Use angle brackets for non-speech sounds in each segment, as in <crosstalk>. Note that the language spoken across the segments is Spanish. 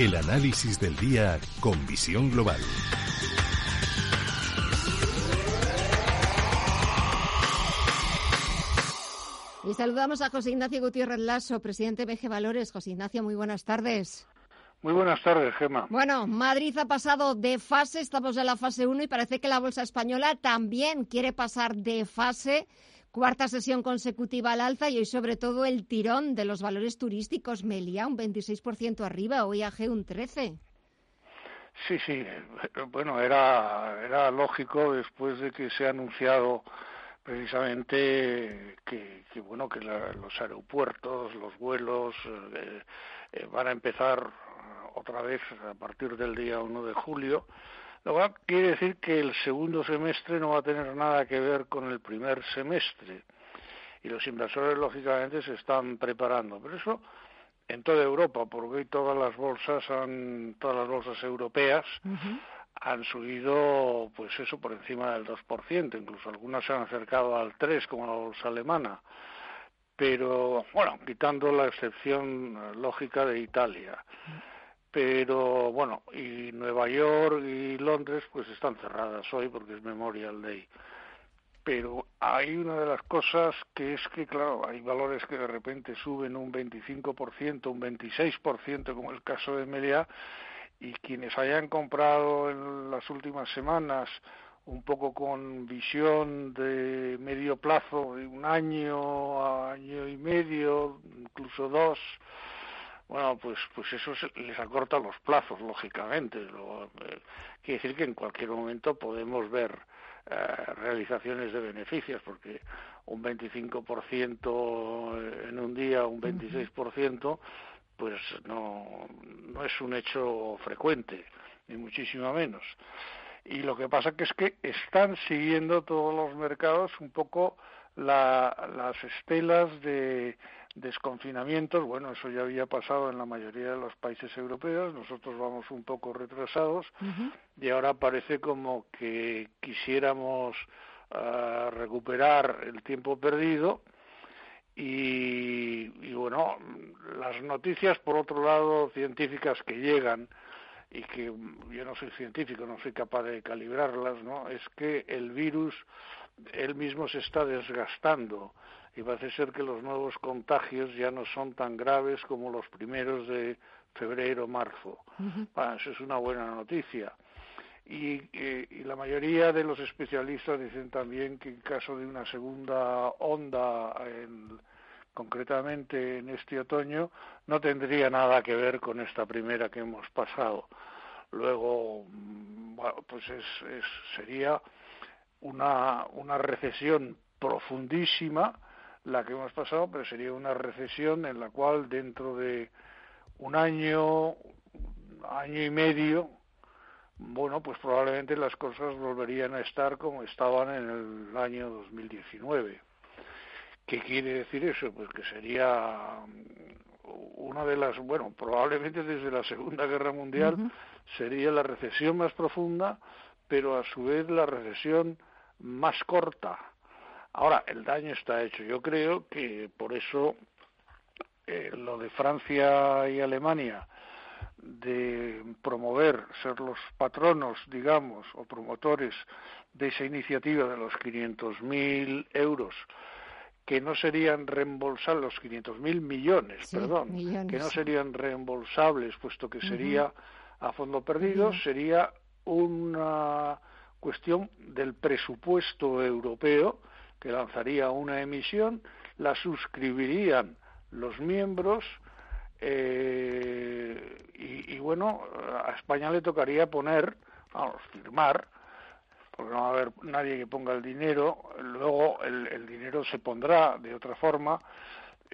El análisis del día con visión global. Y saludamos a José Ignacio Gutiérrez Lasso, presidente de BG Valores. José Ignacio, muy buenas tardes. Muy buenas tardes, Gema. Bueno, Madrid ha pasado de fase, estamos en la fase 1 y parece que la bolsa española también quiere pasar de fase. Cuarta sesión consecutiva al alza y hoy sobre todo el tirón de los valores turísticos. Melia un 26% arriba, hoy AG un 13%. Sí, sí. Bueno, era, era lógico después de que se ha anunciado precisamente que, bueno que los aeropuertos, los vuelos eh, eh, van a empezar otra vez a partir del día 1 de julio lo cual quiere decir que el segundo semestre no va a tener nada que ver con el primer semestre. Y los inversores, lógicamente, se están preparando. Pero eso en toda Europa, porque hoy todas las bolsas, han, todas las bolsas europeas han subido, pues eso, por encima del 2%. Incluso algunas se han acercado al 3%, como la bolsa alemana. Pero, bueno, quitando la excepción eh, lógica de Italia pero bueno, y Nueva York y Londres pues están cerradas hoy porque es Memorial Day. Pero hay una de las cosas que es que, claro, hay valores que de repente suben un 25%, un 26%, como el caso de Melia, y quienes hayan comprado en las últimas semanas un poco con visión de medio plazo, de un año, año y medio, incluso dos, bueno, pues, pues eso les acorta los plazos, lógicamente. Eh, quiere decir que en cualquier momento podemos ver eh, realizaciones de beneficios, porque un 25% en un día, un 26%, pues no, no es un hecho frecuente, ni muchísimo menos. Y lo que pasa que es que están siguiendo todos los mercados un poco las estelas de desconfinamientos, bueno, eso ya había pasado en la mayoría de los países europeos, nosotros vamos un poco retrasados y ahora parece como que quisiéramos ah, recuperar el tiempo perdido y, bueno, las noticias, por otro lado, científicas que llegan y que yo no soy científico, no soy capaz de calibrarlas, ¿no? Es que el virus él mismo se está desgastando y parece ser que los nuevos contagios ya no son tan graves como los primeros de febrero marzo. eso es una buena noticia. Y, y, la mayoría de los especialistas dicen también que en caso de una segunda onda, concretamente en este otoño, no tendría nada que ver con esta primera que hemos pasado. Luego, mm, pues es, sería una, una recesión profundísima la que hemos pasado, pero sería una recesión en la cual dentro de un año, año y medio, bueno, pues probablemente las cosas volverían a estar como estaban en el año 2019. ¿Qué quiere decir eso? Pues que sería una de las, bueno, probablemente desde la Segunda Guerra Mundial sería la recesión más profunda, pero a su vez la recesión más corta. Ahora, el daño está hecho. Yo creo que por eso eh, lo de Francia y Alemania de promover, ser los patronos, digamos, o promotores de esa iniciativa de los 500.000 euros, que no serían reembolsables, los 500.000 millones, perdón, que no serían reembolsables, puesto que sería a fondo perdido, sería una cuestión del presupuesto europeo que lanzaría una emisión, la suscribirían los miembros eh, y, bueno, a España le tocaría poner, vamos, firmar, porque no va a haber nadie que ponga el dinero, luego el, dinero se pondrá de otra forma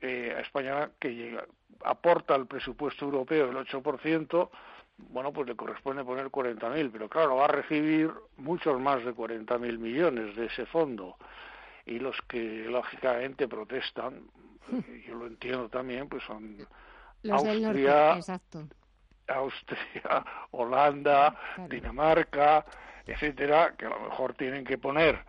eh, a España que llega, aporta al presupuesto europeo el 8%, bueno, pues le corresponde poner 40.000, pero claro, va a recibir muchos más de 40.000 millones de ese fondo. Y los que lógicamente protestan, <laughs> yo lo entiendo también, pues son Austria, Austria, Holanda, Dinamarca, etcétera, que a lo mejor tienen que poner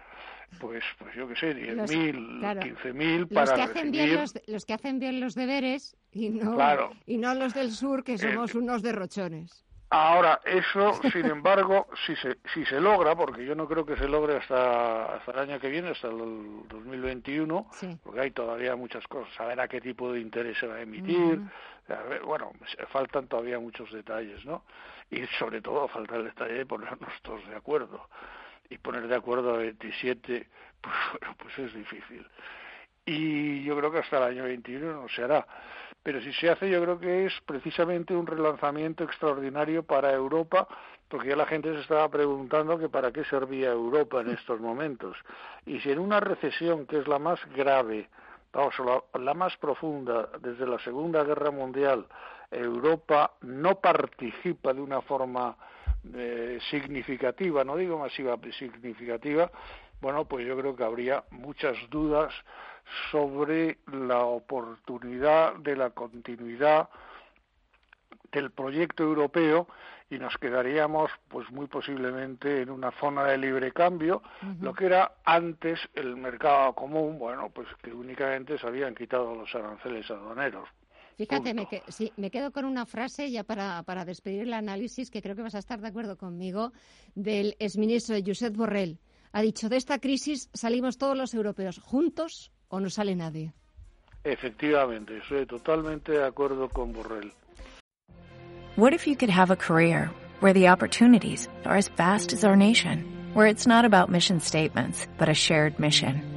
pues pues yo qué sé, 10.000, claro, 15.000 para los que hacen bien los, los, que hacen bien los deberes y no y no los del sur que somos eh, unos derrochones. Ahora, eso, <laughs> sin embargo, si se, si se logra, porque yo no creo que se logre hasta, hasta el año que viene, hasta el 2021, porque hay todavía muchas cosas, saber a qué tipo de interés se va a emitir, bueno, faltan todavía muchos detalles, ¿no? Y sobre todo falta el detalle de ponernos todos de acuerdo. Y poner de acuerdo a 27, <laughs> pues bueno, pues es difícil. Y yo creo que hasta el año 21 no se hará pero si se hace yo creo que es precisamente un relanzamiento extraordinario para Europa, porque ya la gente se estaba preguntando que para qué servía Europa en estos momentos. Y si en una recesión que es la más grave, vamos, la, más profunda desde la Segunda Guerra Mundial, Europa no participa de una forma eh, significativa, no digo masiva, significativa, bueno, pues yo creo que habría muchas dudas sobre la oportunidad de la continuidad del proyecto europeo y nos quedaríamos pues muy posiblemente en una zona de libre cambio, lo que era antes el mercado común, bueno, pues que únicamente se habían quitado los aranceles aduaneros. Fíjate, me, sí, me quedo con una frase ya para, para despedir el análisis, que creo que vas a estar de acuerdo conmigo, del exministro Josep Borrell. Ha dicho, de esta crisis salimos todos los europeos juntos o no sale nadie. Efectivamente, estoy totalmente de acuerdo con Borrell. What if you could have a career where the opportunities are as vast as our nation, where it's not about mission statements, but a shared mission?